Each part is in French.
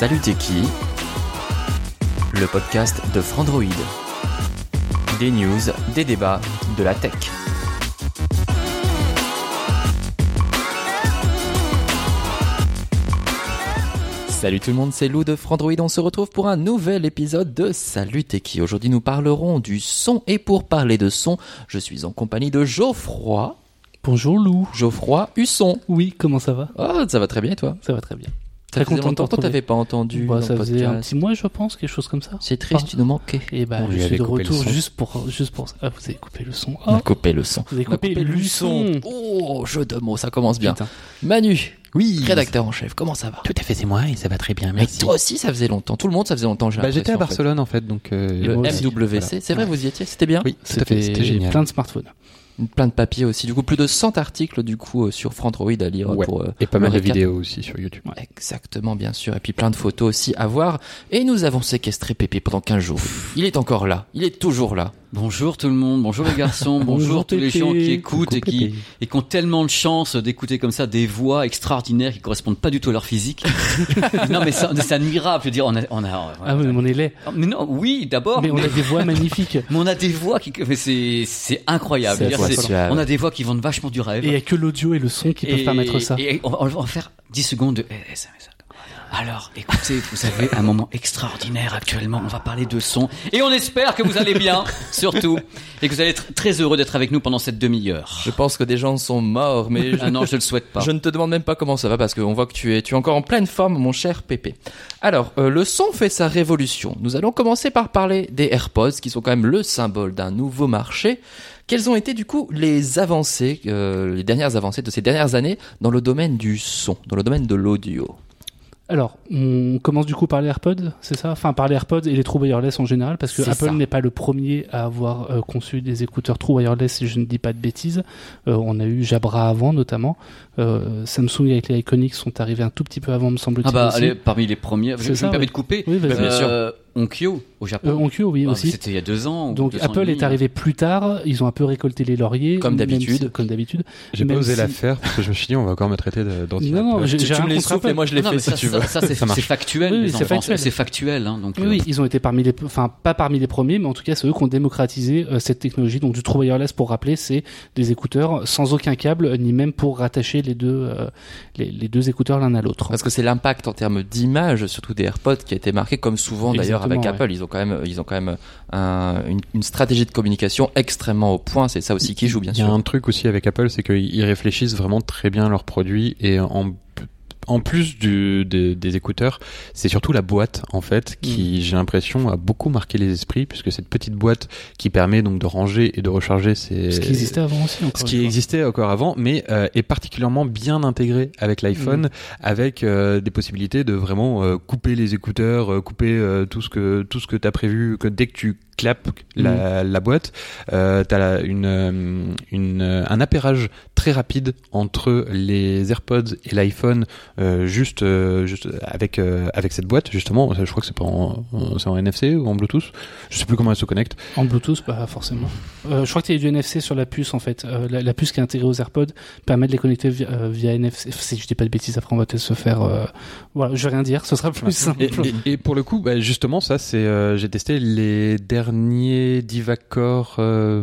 Salut t'es qui? Le podcast de Frandroid. Des news, des débats, de la tech. Salut tout le monde, c'est Lou de Frandroid. On se retrouve pour un nouvel épisode de Salut t'es qui? Aujourd'hui nous parlerons du son et pour parler de son, je suis en compagnie de Geoffroy. Bonjour Lou. Geoffroy Husson. Oui, comment ça va? Oh, ça va très bien et toi? Ça va très bien. Très content que t'avais pas entendu Bah, ça faisait un petit mois, je pense, quelque chose comme ça. C'est triste, tu nous manquais. Et bah, je suis de retour juste pour, juste pour ça. Ah, vous avez coupé le son. On a Oh, coupé le son. vous avez a coupé coupé le son. Oh, jeu de mots, ça commence bien. Putain. Manu, Oui. rédacteur en chef, comment ça va? Tout à fait, c'est moi et ça va très bien. Mais Merci. toi aussi, ça faisait longtemps. Tout le monde, ça faisait longtemps. j'ai Bah, j'étais à l'impression, en fait. Barcelone en fait, donc. euh, Le. MWC, c'est vrai, vous y étiez, c'était bien. Oui, tout à fait. C'était génial. plein de smartphones. Plein de papiers aussi. Du coup, plus de 100 articles du coup euh, sur Frandroid à lire Ouais. pour. euh, Et pas mal de vidéos aussi sur YouTube. Exactement, bien sûr. Et puis plein de photos aussi à voir. Et nous avons séquestré Pépé pendant 15 jours. Il est encore là. Il est toujours là. Bonjour tout le monde, bonjour les garçons, bonjour, Bonjour tous les gens qui écoutent et qui, et qui ont tellement de chance d'écouter comme ça des voix extraordinaires qui correspondent pas du tout à leur physique. non mais ça- c'est admirable, je veux dire, on a, on a, Ah oui, on est laid. mais non, oui d'abord, Mais on a des voix magnifiques. mais on a des voix qui, mais c'est, c'est incroyable. Dire, on a des voix qui vendent vachement du rêve. Et il y a que l'audio et le son qui peuvent permettre ça. Et on, on va faire 10 secondes de eh, SMS. Alors, écoutez, vous avez un moment extraordinaire actuellement. On va parler de son. Et on espère que vous allez bien, surtout. Et que vous allez être très heureux d'être avec nous pendant cette demi-heure. Je pense que des gens sont morts, mais je, Ah non, je le souhaite pas. je ne te demande même pas comment ça va parce qu'on voit que tu es, tu es encore en pleine forme, mon cher Pépé. Alors, euh, le son fait sa révolution. Nous allons commencer par parler des AirPods, qui sont quand même le symbole d'un nouveau marché. Quelles ont été du coup les avancées, euh, les dernières avancées de ces dernières années dans le domaine du son, dans le domaine de l'audio? Alors, on commence du coup par les AirPods, c'est ça? Enfin, par les AirPods et les True Wireless en général, parce que Apple n'est pas le premier à avoir euh, conçu des écouteurs True Wireless, si je ne dis pas de bêtises. Euh, on a eu Jabra avant, notamment. Euh, Samsung avec les Iconics sont arrivés un tout petit peu avant, me semble-t-il. Ah bah, aussi. allez, parmi les premiers. Je, C'est je ça, me permets oui. de couper. Oui, vas-y. bien sûr. Euh, Onkyo, au Japon. Euh, Onkyo, oui, Ah, aussi. C'était il y a deux ans. Donc Apple est arrivé plus tard, ils ont un peu récolté les lauriers. Comme d'habitude. si- Comme d'habitude. J'ai pas osé la si- faire parce que je me suis dit, on va encore me traiter d'anti Non, non, j'ai Tu, me les souffles et moi je les Non, fais mais si ça, tu veux. ça, ça, c'est factuel. Oui, c'est factuel. C'est factuel. Hein, donc, Oui, oui, ils ont été parmi les, enfin pas parmi les premiers, mais en tout cas c'est eux qui ont démocratisé euh, cette technologie. Donc du True Wireless, pour rappeler, c'est des écouteurs sans aucun câble, ni même pour rattacher les deux, euh, les, les deux écouteurs l'un à l'autre. Parce que c'est l'impact en termes d'image, surtout des AirPods, qui a été marqué comme souvent d'ailleurs avec Apple. Ils ont quand même, ils ont quand même un- une, une stratégie de communication extrêmement au point. C'est ça aussi qui joue bien Il y a sûr. un truc aussi avec Apple, c'est qu'ils réfléchissent vraiment très bien leurs produits et en en plus du, des, des écouteurs, c'est surtout la boîte en fait qui, j'ai l'impression, a beaucoup marqué les esprits puisque cette petite boîte qui permet donc de ranger et de recharger ces Ce qui existait avant aussi. Encore ce qui fois. existait encore avant, mais euh, est particulièrement bien intégré avec l'iPhone, avec euh, des possibilités de vraiment euh, couper les écouteurs, euh, couper euh, tout ce que tout ce que t'as prévu, que dès que tu clapes la, la boîte, euh, t'as une, euh, une euh, un appairage très rapide entre les AirPods et l'iPhone, euh, juste juste avec euh, avec cette boîte justement. Je crois que c'est pas en, en- NFC ou en Bluetooth. Je sais plus comment elle se connecte. En Bluetooth, pas forcément. Euh, je crois qu'il y a du NFC sur la puce en fait. La, la puce qui est intégrée aux AirPods permet de les connecter via, via NFC. Si je dis pas de bêtises, après on va peut-être se faire. Voilà, je vais rien dire. Ce sera plus simple. Et, et- et pour le coup, bah, justement, ça, c'est, j'ai testé les derniers Divacore. Euh,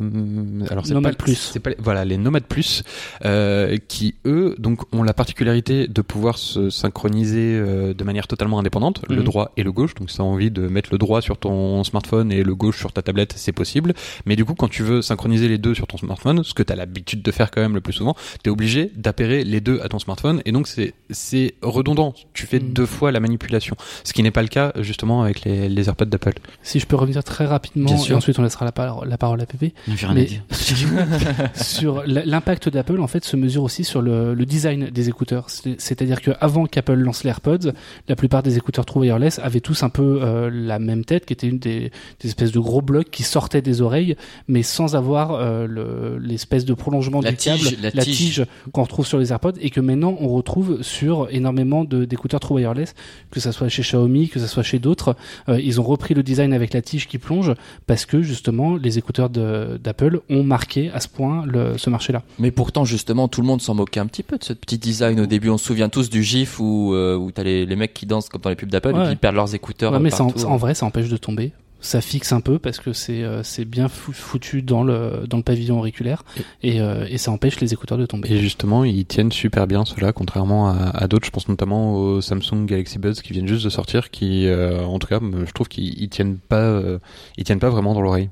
alors c'est Nomad pas, Plus. C'est pas, voilà, les Nomad Plus, euh, qui eux, donc, ont la particularité de pouvoir se synchroniser euh, de manière totalement indépendante, le Mhm. droit et le gauche. Donc, si t'as envie de mettre le droit sur ton smartphone et le gauche sur ta tablette, c'est possible. Mais du coup, quand tu veux synchroniser les deux sur ton smartphone, ce que t'as l'habitude de faire quand même le plus souvent, t'es obligé d'appairer les deux à ton smartphone. Et donc, c'est, c'est redondant. Tu fais Mhm. deux fois la manipulation. Ce qui n'est pas le cas, justement, avec les, les AirPods d'Apple. Si je peux revenir très rapidement rapidement, Bien et sûr. ensuite on laissera la, par- la parole à Pépé. À dire. sur l'impact d'Apple, en fait, se mesure aussi sur le, le design des écouteurs. C'est- C'est-à-dire que avant qu'Apple lance les AirPods, la plupart des écouteurs True Wireless avaient tous un peu euh, la même tête, qui était une des, des espèces de gros blocs qui sortaient des oreilles, mais sans avoir euh, le- l'espèce de prolongement La du tige, câble, la tige. qu'on retrouve sur les AirPods, et que maintenant on retrouve sur énormément d'écouteurs True Wireless, que ça soit chez Xiaomi, que ça soit chez d'autres. Euh, ils ont repris le design avec la tige qui plonge parce que justement les écouteurs d'Apple ont marqué à ce point le, ce marché-là. Mais pourtant, justement, tout le monde s'en moquait un petit peu de ce petit design au début. On se souvient tous du gif où, euh, où t'as les, les mecs qui dansent comme dans les pubs d'Apple Ouais, et qui ouais. perdent leurs écouteurs. Ouais, mais ça en, partout. en vrai, ça empêche de tomber. Ça fixe un peu parce que c'est euh, bien fou- foutu dans le dans le pavillon auriculaire et, euh, et ça empêche les écouteurs de tomber. Et justement, ils tiennent super bien cela, contrairement à, d'autres. Je pense notamment aux Samsung Galaxy Buds qui viennent juste de sortir, qui, euh, en tout cas, je trouve qu'ils ils tiennent pas, euh, ils tiennent pas vraiment dans l'oreille.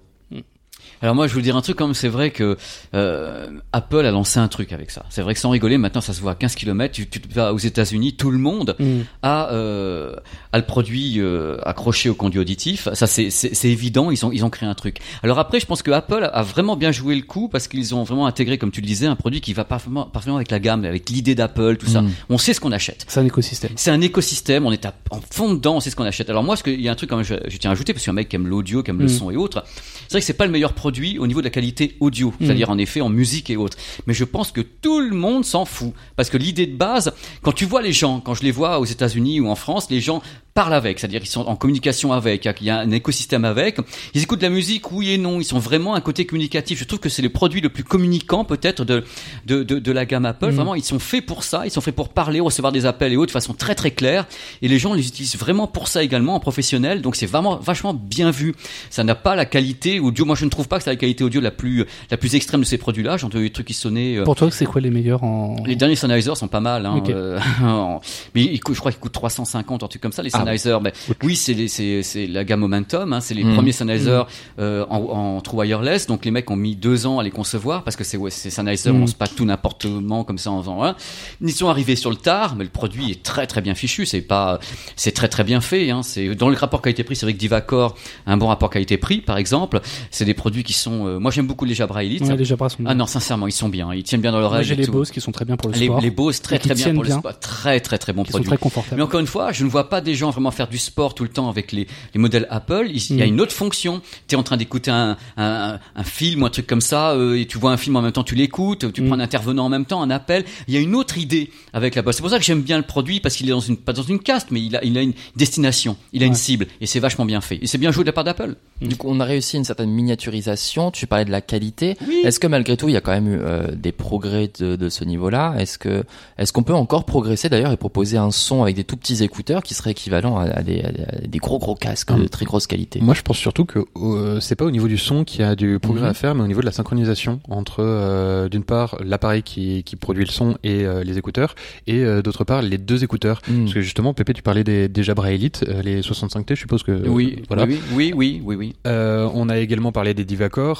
Alors moi, je veux dire un truc, comme c'est vrai que euh, Apple a lancé un truc avec ça. C'est vrai que sans rigoler, maintenant ça se voit à 15 km. Tu, tu vas aux États-Unis, tout le monde Mm. a, euh, a le produit euh, accroché au conduit auditif. Ça, c'est, évident. Ils ont, ils ont créé un truc. Alors après, je pense que Apple a vraiment bien joué le coup parce qu'ils ont vraiment intégré, comme tu le disais, un produit qui va parfaitement, parfaitement avec la gamme, avec l'idée d'Apple, tout ça. Mm. On sait ce qu'on achète. C'est un écosystème. C'est un écosystème, on est à- en fond dedans, on sait ce qu'on achète. Alors moi, ce il y a un truc quand même, je, je tiens à ajouter, parce qu'il y a un mec qui aime l'audio, qui aime le Mm. son et autres. C'est vrai que c'est pas le meilleur produit au niveau de la qualité audio, Mm. c'est-à-dire en effet en musique et autres. Mais je pense que tout le monde s'en fout, parce que l'idée de base, quand tu vois les gens, quand je les vois aux États-Unis ou en France, les gens parlent avec, c'est-à-dire qu'ils sont en communication avec, il y a un écosystème avec. Ils écoutent de la musique, oui et non. Ils sont vraiment un côté communicatif. Je trouve que c'est le produit le plus communicant peut-être de, de, de, de la gamme Apple. Mm. Vraiment, ils sont faits pour ça. Ils sont faits pour parler, recevoir des appels et autres de façon très très claire. Et les gens les utilisent vraiment pour ça également en professionnel. Donc c'est vraiment vachement bien vu. Ça n'a pas la qualité audio. Moi, je ne trouve pas que c'est la qualité audio la plus la plus extrême de ces produits-là. J'ai entendu des trucs qui sonnaient. euh, Pour toi, c'est quoi les meilleurs en les derniers Sennheiser sont pas mal, hein, euh, mais ils coûtent- je crois qu'ils coûtent 350, un truc comme ça, les Ah, Sennheiser. Mais oui, c'est les- c'est c'est la gamme Momentum, hein, c'est les Mm. premiers Sennheiser euh, en, en true wireless. Donc les mecs ont mis deux ans à les concevoir parce que c'est ouais, c'est Sennheiser, Mm. on lance pas tout n'importe comment comme ça en faisant un. Ils sont arrivés sur le tard, mais le produit est très très bien fichu. C'est pas, c'est très très bien fait. Hein, c'est dans le rapport qualité-prix, c'est vrai que Divacor a un bon rapport qualité-prix, par exemple. C'est des produits qui sont. euh, moi j'aime beaucoup les Jabra Elite. Ouais, les Jabra sont bien. Ah non, sincèrement, ils sont bien. Ils tiennent bien dans l'oreille. j'ai les. Bose qui sont très bien pour le Les, sport, les Bose, très très bien pour le bien. sport. Très très très bon qui sont produit. très confortables. Mais encore une fois, je ne vois pas des gens vraiment faire du sport tout le temps avec les, les modèles Apple. Il y a Mm. une autre fonction. Tu es en train d'écouter un, un, un film ou un truc comme ça, euh, et tu vois un film en même temps, tu l'écoutes, tu Mm. prends un intervenant en même temps, un appel. Il y a une autre idée avec l'Apple. C'est pour ça que j'aime bien le produit, parce qu'il est dans une, pas dans une caste, mais il a, il a une destination, il a une cible, et c'est vachement bien fait. Et c'est bien joué de la part d'Apple. Du coup, on a réussi une certaine miniaturisation. Tu parlais de la qualité. Oui. Est-ce que malgré tout, il y a quand même eu euh, des progrès de, de ce niveau-là? Est-ce que est-ce qu'on peut encore progresser? D'ailleurs et proposer un son avec des tout petits écouteurs qui seraient équivalents à, à des, à des gros gros casques de très grosse qualité Moi, je pense surtout que euh, c'est pas au niveau du son qu'il y a du progrès Mhm. à faire, mais au niveau de la synchronisation entre, euh, d'une part, l'appareil qui, qui produit le son et euh, les écouteurs, et euh, d'autre part, les deux écouteurs. Hmm. Parce que justement, Pépé, tu parlais des, des Jabra Elite, euh, les 65T, je suppose que. oui, voilà. oui, oui, oui, oui, oui. Euh, on a également parlé des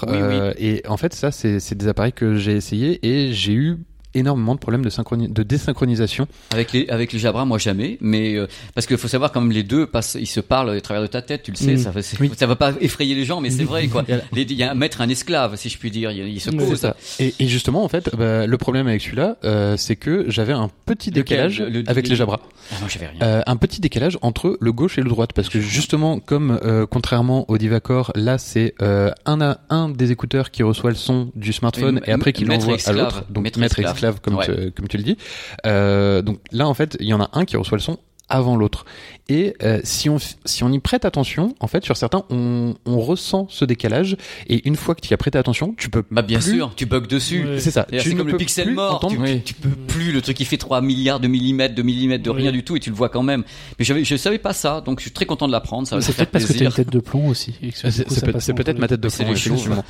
Oui, euh, Et en fait, ça, c'est c'est des appareils que j'ai essayé et j'ai eu énormément de problèmes de, synchroni- de désynchronisation. Avec les avec les Jabra, moi jamais, mais euh, parce qu'il faut savoir quand même les deux passent, ils se parlent à travers de ta tête, tu le sais, Mm. ça Oui. ça va pas effrayer les gens, mais c'est vrai quoi. Il y a un maître, un esclave, si je puis dire, il, il se pose. Ça. Et, et justement, en fait, bah, le problème avec celui-là, euh, c'est que j'avais un petit décalage Le- le- avec le- les Jabra. Ah non, j'avais rien. Euh, un petit décalage entre le gauche et le droite parce que justement comme contrairement au Divacor là c'est un à un des écouteurs qui reçoit le son du smartphone Et et, après qui l'envoie à l'autre donc Maître maître, esclave. Esclave, comme, Ouais. tu, comme tu le dis euh, donc là en fait il y en a un qui reçoit le son avant l'autre et euh, si on si on y prête attention en fait sur certains on, on ressent ce décalage et une fois que tu y as prêté attention tu peux Bah bien plus- sûr, tu bugs dessus. C'est ça C'est comme le peux pixel plus mort, tu, Oui. tu peux plus le truc qui fait 3 milliards de millimètres, de millimètres, de Oui. rien du tout et tu le vois quand même. Mais j'avais, je savais pas ça, donc je suis très content de l'apprendre, ça C'est peut-être parce que t'as une tête de plomb aussi. c'est c'est peut- c'est peut-être ma tête de C'est plomb les chauves. effectivement.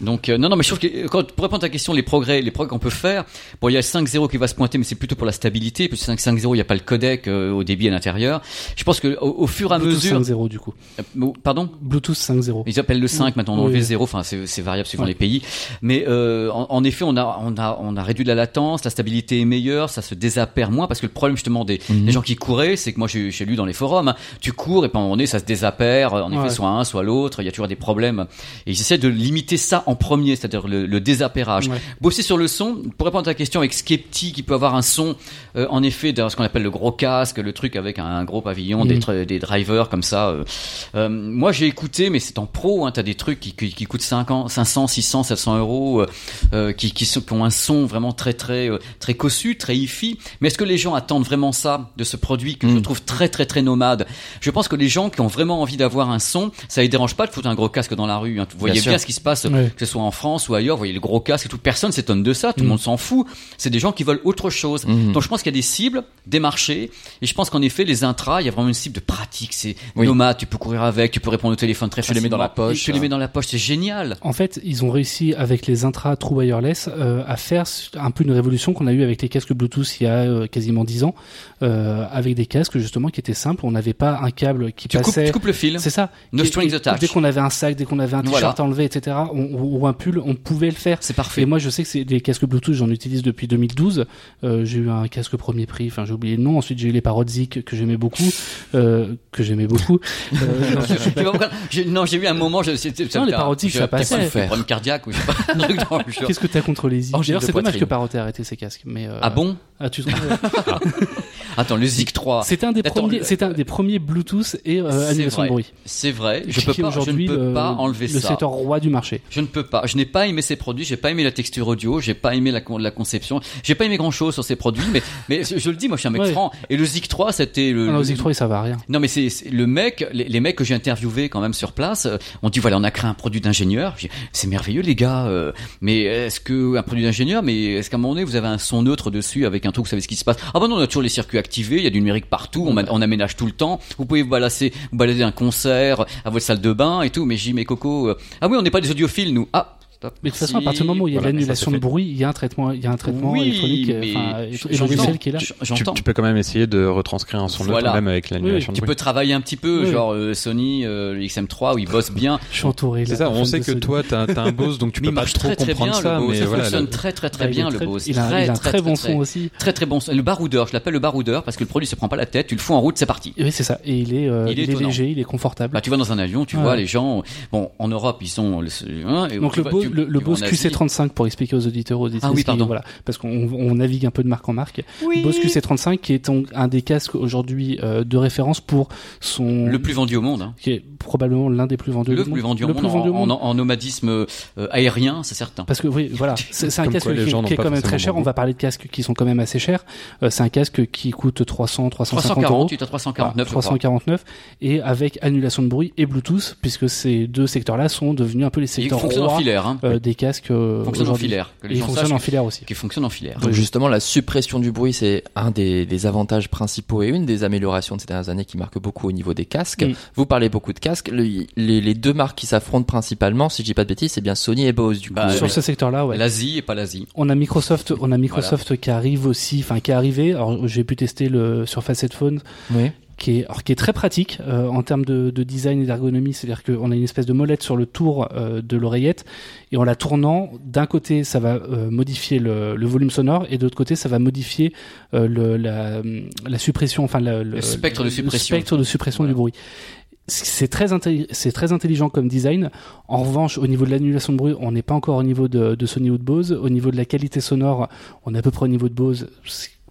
Donc euh, non non mais je trouve que quand pour répondre à ta question les progrès les progrès qu'on peut faire bon il y a le 5.0 qui va se pointer mais c'est plutôt pour la stabilité puis 5.0 il n'y a pas le codec euh, au début débit à l'intérieur. Je pense que au, au fur et à Bluetooth mesure, 5.0 du coup. Euh, pardon. Bluetooth 5.0. Ils appellent le 5 maintenant, on Oui, le 0, enfin c'est variable suivant Ouais. les pays. Mais euh, en, en effet, on a, on, a, on a réduit la latence, la stabilité est meilleure, ça se désappare moins, parce que le problème justement des, Mhm. des gens qui couraient, c'est que moi j'ai lu dans les forums, hein, tu cours et pendant un moment donné ça se désappare, en effet Ouais. soit un, soit l'autre, il y a toujours des problèmes. Et ils essaient de limiter ça en premier, c'est-à-dire le, le désappairage. Ouais. Bosser sur le son, pour répondre à ta question avec Skepti qui peut avoir un son, euh, en effet, de ce qu'on appelle le gros casque, le truc avec un, un gros pavillon, des, tr- des drivers comme ça. euh. Euh, moi j'ai écouté, mais c'est en pro, hein, t'as des trucs qui, qui, qui coûtent 500, 500, 600, 700 euros, euh, qui, qui, sont- qui ont un son vraiment très très très cossu, très hi-fi. Mais est-ce que les gens attendent vraiment ça de ce produit que je Mm. trouve très très très nomade? Je pense que les gens qui ont vraiment envie d'avoir un son, ça les dérange pas de foutre un gros casque dans la rue. hein. Vous voyez bien ce qui se passe, que ce soit en France ou ailleurs. Vous voyez le gros casque et tout. Personne s'étonne de ça. Tout le Mm. monde s'en fout. C'est des gens qui veulent autre chose. Donc je pense qu'il y a des cibles, des marchés, et je pense qu'en effet les intras, il y a vraiment une cible de pratique. C'est Oui. nomade, tu peux courir avec, tu peux répondre au téléphone très Tu les mets facilement. dans la poche, Tu les mets dans la poche, c'est génial. En fait, ils ont réussi avec les intra True Wireless euh, à faire un peu une révolution qu'on a eu avec les casques Bluetooth il y a euh, quasiment 10 ans, euh, avec des casques justement qui étaient simples. On n'avait pas un câble qui Tu coupes, passait. tu coupes le fil. C'est ça. No Qui- strings attached. Dès qu'on avait un sac, dès qu'on avait un t-shirt Voilà. à enlever, etc., on- ou, un pull, on pouvait le faire. C'est parfait. Et moi, je sais que c'est des casques Bluetooth, j'en utilise depuis 2012. Euh, j'ai eu un casque premier prix, enfin j'ai oublié le nom. Ensuite, j'ai eu les Parodic que j'aimais beaucoup, euh, que j'aimais beaucoup. Euh, non, Je- non, j'ai eu un moment, je, c'était- Non, les je- ça passait. un problème cardiaque ou je sais pas. Qu'est-ce que t'as contre les Angine D'ailleurs, c'est dommage que Parrot ait arrêté ses casques. Mais euh, Ah bon? Ah, tu trouves Attends, le Zik 3. C'était un des Attends, premiers, le- c'était un des premiers Bluetooth et euh, C'est annulation vrai. de bruit. C'est vrai, je Qui peux est pas, je ne peux le- pas enlever le ça. secteur roi du marché. Je ne peux pas. Je n'ai pas aimé ces produits. J'ai pas aimé la texture audio. J'ai pas aimé la, la conception. J'ai pas aimé grand chose sur ces produits. Mais, mais je, je le dis, moi, je suis un mec Ouais. franc. Et le Zik 3, c'était le. Ah non, le- Zik 3, ça va à rien. Non mais c'est c'est- le mec, les, les mecs que j'ai interviewés quand même sur place, euh, on dit voilà on a créé un produit d'ingénieur. C'est merveilleux les gars, euh, mais est-ce que un produit d'ingénieur, mais est-ce qu'à un moment donné vous avez un son neutre dessus avec un truc, vous savez ce qui se passe? Ah bah non, on a toujours les circuits il y a du numérique partout, on, aménage tout le temps. Vous pouvez vous balader, balader un concert à votre salle de bain et tout. Mais dit, mais Coco, euh, ah oui on n'est pas des audiophiles nous. Ah stop. Mais de toute façon, à partir du moment où il y a Voilà, l'annulation de bruit, il y a un traitement, il y a un traitement Oui, électronique, logiciel qui est là. Tu, J'entends. tu peux quand même essayer de retranscrire un son Voilà. même avec l'annulation Oui, de Tu peux travailler un petit peu, Oui. genre euh, Sony, euh, le XM3 où ils bossent bien. Je suis entouré. C'est ça, on sait que Sony. toi t'as as un Bose donc tu Mais peux pas trop très très comprendre bien ça, mais Ça voilà. fonctionne très très très Ah, est bien le Bose. Il a, un très, bon son aussi. Très très bon son. Le baroudeur, je l'appelle le baroudeur parce que le produit se prend pas la tête, tu le fous en route, c'est parti. Oui, c'est ça. Et il est, euh, léger, il est confortable. Bah, tu vas dans un avion, tu vois les gens. Bon, en Europe, ils sont. hein, Donc le le, le Bose en Asie. QC35 pour expliquer aux auditeurs aux auditrices Ah oui, pardon. voilà parce qu'on on navigue un peu de marque en marque. Oui. Bose QC35 qui est donc un des casques aujourd'hui euh, de référence pour son Le plus vendu au monde. hein. qui est probablement l'un des plus vendus Le au monde. plus vendu au Le monde, plus vendu au en, monde. en- en nomadisme euh, aérien, c'est certain. Parce que oui, voilà, c'est un casque quoi, qui, est quand même très cher. On va parler de casques qui sont quand même assez chers. Euh, c'est un casque qui coûte 300, 350 euros. 348 à 349, je crois. 349 et avec annulation de bruit et Bluetooth puisque ces deux secteurs-là sont devenus un peu les Il secteurs rois filaire. Hein. Euh, des casques euh, fonctionne en filaire. Que Et les il gens fonctionne sachent en filaire aussi. qu'il fonctionne en filaire. Donc justement, la suppression du bruit, c'est un des, des avantages principaux et une des améliorations de ces dernières années qui marque beaucoup au niveau des casques. Mm. Vous parlez beaucoup de casques. Le- les, les deux marques qui s'affrontent principalement, si je dis pas de bêtises, c'est bien Sony et Bose du coup. Bah, Sur oui. ce secteur-là, ouais. L'Asie et pas l'Asie. On a Microsoft, on a Microsoft qui arrive aussi, enfin qui est arrivé. Alors j'ai pu tester le Surface Headphone Oui. Qui est, alors, qui est très pratique euh, en termes de, de design et d'ergonomie. C'est-à-dire qu'on a une espèce de molette sur le tour euh, de l'oreillette et en la tournant, d'un côté, ça va euh, modifier le, le volume sonore et de l'autre côté, ça va modifier le, la, la suppression, enfin le, Le spectre de suppression. le spectre de suppression Voilà. du bruit. C'est très, c'est très intelligent comme design. En revanche, au niveau de l'annulation de bruit, on n'est pas encore au niveau de, de Sony ou de Bose. Au niveau de la qualité sonore, on est à peu près au niveau de Bose.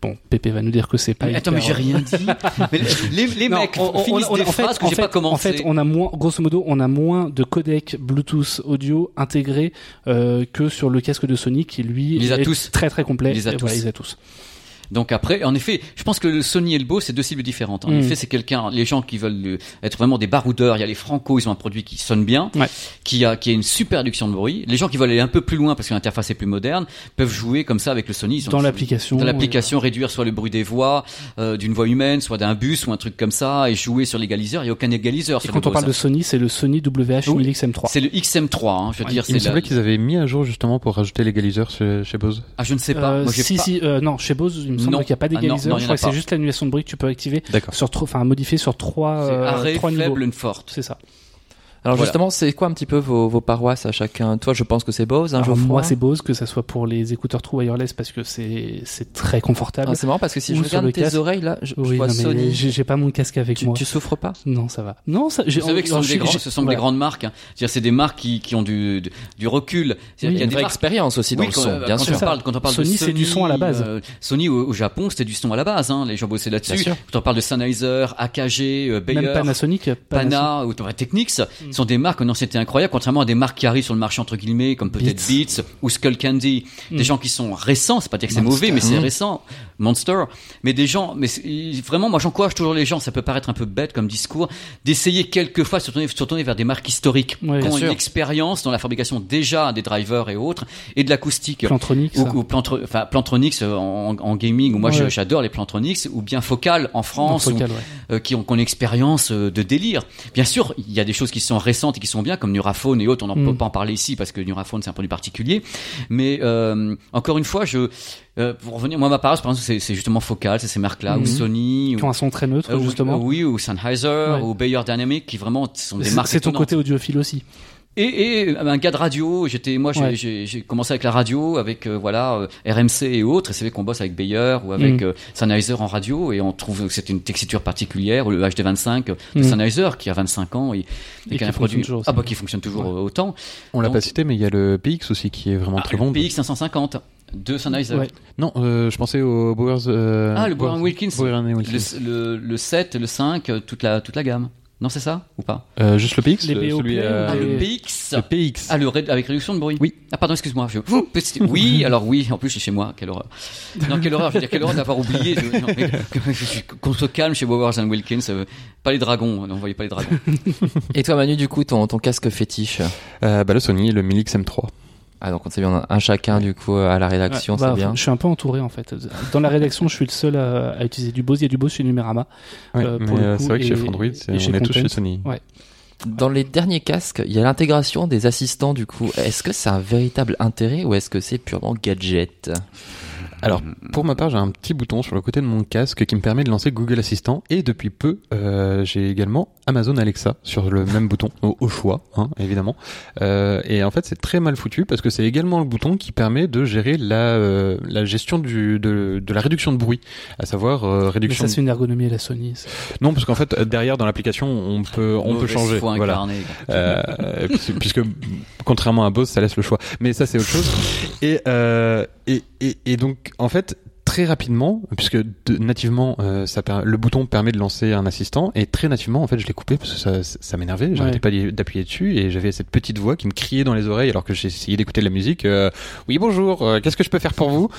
Bon, Pépé va nous dire que c'est pas. Mais attends, mais j'ai rien dit. mais les, les Non, mecs on- on- finissent on- des en fait- que en j'ai fait- pas commencé. En fait, on a moins, grosso modo, on a moins de codecs Bluetooth audio intégrés euh, que sur le casque de Sony qui lui a est tous. très très complet. Les a Et voilà, tous. il les a tous. Donc après, en effet, je pense que le Sony et le Bose, c'est deux cibles différentes. En Mm. effet, c'est quelqu'un, les gens qui veulent euh, être vraiment des baroudeurs. Il y a les Franco, ils ont un produit qui sonne bien, Ouais. qui a qui a une super réduction de bruit. Les gens qui veulent aller un peu plus loin parce que l'interface est plus moderne, peuvent jouer comme ça avec le Sony. Ils Dans l'application, Dans l'application, réduire soit le bruit des voix, euh, d'une voix humaine, soit d'un bus ou un truc comme ça, et jouer sur l'égaliseur. Il n'y a aucun égaliseur Et sur quand le on parle de. Sony, c'est le Sony WH Oui. 1000XM3. C'est le XM3, hein, je veux Ouais, dire. Il me c'est la- semblait qu'ils avaient mis à jour justement pour rajouter l'égaliseur chez, chez Bose. Ah, je ne sais pas. Euh, Moi, si, pas- si, euh, non, chez Bose, il me Non, semble qu'il n'y a pas Ah d'égaliseur. je crois que c'est juste l'annulation de bruit que tu peux activer D'accord. sur trois, enfin modifier sur trois, euh, arrêt trois niveaux. faible, une forte. C'est ça. Alors Voilà. justement, c'est quoi un petit peu vos, vos paroisses à chacun? Toi, je pense que c'est Bose, hein, Alors, moi, c'est Bose, que ça soit pour les écouteurs True Wireless parce que c'est c'est très confortable. Ah, c'est marrant parce que si Ou je regarde le tes casque. oreilles là, je, je oui, vois non, Sony. j'ai pas mon casque avec Tu, moi. tu souffres pas? Non, ça va. Non, ça. j'ai- Vous savez que ce sont, des, grands- ce sont des grandes marques. hein. C'est-à-dire, c'est des marques qui, qui ont du, du, du recul. C'est-à-dire Il y a une des vraie marques- expérience aussi dans Oui, le son, bien quand sûr. On parle, quand on parle Sony, c'est du son à la base. euh, Sony au, Japon, c'était du son à la base. Hein. Les gens bossaient Bien là-dessus. sûr. Quand on parle de Sennheiser, AKG, euh, Bayer, Même Panasonic. Panasonic. Pana ou Technics sont des marques, non, c'était incroyable, contrairement à des marques qui arrivent sur le marché entre guillemets, comme peut-être Beats. ou Skull Candy, des Mm. gens qui sont récents, c'est pas dire que c'est mauvais, mais c'est Mm. récent, Monster, mais des gens, mais vraiment, moi j'encourage toujours les gens, ça peut paraître un peu bête comme discours, d'essayer quelquefois de se tourner, se tourner vers des marques historiques, Ouais, qui ont sûr. une expérience dans la fabrication déjà des drivers et autres, et de l'acoustique. Plantronic. Ou, ça. ou Plantro- enfin, Plantronics euh, en, en gaming, ou moi Ouais. j'adore les Plantronics, ou bien Focal en France, ou- ouais. euh, qui ont, qui ont une expérience euh, de délire. Bien sûr, il y a des choses qui sont récentes et qui sont bien, comme Nuraphone et autres. On n'en Mm. peut pas en parler ici parce que Nuraphone c'est un produit particulier. Mais euh, encore une fois, je euh, pour revenir, moi ma paroisse par exemple, c'est justement Focal, c'est ces marques-là, ou Mhm. Sony, Qui ou, ont un son très neutre, euh, justement. oui, ou Sennheiser, Ouais. ou Bayer Dynamic, qui vraiment sont des marques. c'est ton côté audiophile aussi. Et, et un gars de radio, j'étais moi j'ai Ouais. j'ai- j'ai commencé avec la radio, avec euh, voilà euh, RMC et autres, et c'est vrai qu'on bosse avec Bayer ou avec Mm. euh, Sennheiser en radio, et on trouve que c'est une texture particulière, ou le HD25 de Mm. Sennheiser qui a 25 ans et, et, Et qui a un produit fonctionne toujours ah bah qui fonctionne toujours Ouais. euh, autant. On l'a pas cité, mais il y a le PX aussi qui est vraiment Ah, très le bon. PX 550 de Sennheiser. Ouais. Non, euh, je pensais au Bowers. euh, Ah le Bowers Wilkins, Wilkins. le, le, le 7, le 5, euh, toute la toute la gamme. Non c'est ça ou pas Euh, juste le PX Les le- celui, euh, Ah le PX. le PX. Ah, le ré- avec réduction de bruit Oui. Ah, pardon, excuse-moi. Je... Ouh, petit- Oui, alors oui, en plus, je suis chez moi. Quelle horreur. Non, quelle horreur. Je veux dire, quelle horreur d'avoir oublié. Je- non, mais- je suis- Qu'on se calme chez Bowers and Wilkins. euh, Pas les dragons. Non, vous voyez pas les dragons. Et toi, Manu, du coup, ton, ton casque fétiche Euh, bah, le Sony, le Milix M3. Ah, donc on sait bien, on a un chacun, du coup, à la rédaction, Ouais, bah, c'est bien. Je suis un peu entouré en fait. Dans la rédaction, je suis le seul à, à utiliser du Bose. Il y a du Bose chez Numérama. Ouais, Euh, euh, c'est vrai que chez chez on est tous chez Sony. Ouais. Dans les derniers casques, il y a l'intégration des assistants, du coup. Est-ce que c'est un véritable intérêt ou est-ce que c'est purement gadget? Alors, pour ma part, j'ai un petit bouton sur le côté de mon casque qui me permet de lancer Google Assistant et depuis peu, euh, j'ai également Amazon Alexa sur le même bouton, au, au choix, hein, évidemment. Euh, et en fait, c'est très mal foutu parce que c'est également le bouton qui permet de gérer la, euh, la gestion du, de, de la réduction de bruit, à savoir euh, Mais réduction. ça, c'est une ergonomie à la Sony. ça. Non, parce qu'en fait, derrière dans l'application, on peut on peut changer. foi Voilà. incarnée. Euh, puisque, puisque, contrairement à Bose, ça laisse le choix. Mais ça, c'est autre chose. Et, euh, et, et, et donc, en fait, très rapidement, puisque de- nativement, euh, ça per- le bouton permet de lancer un assistant, et très nativement, en fait, je l'ai coupé parce que ça, ça m'énervait. J'arrêtais Ouais. pas d'appuyer dessus, et j'avais cette petite voix qui me criait dans les oreilles alors que j'essayais d'écouter de la musique. euh, oui, bonjour. euh, Qu'est-ce que je peux faire pour vous?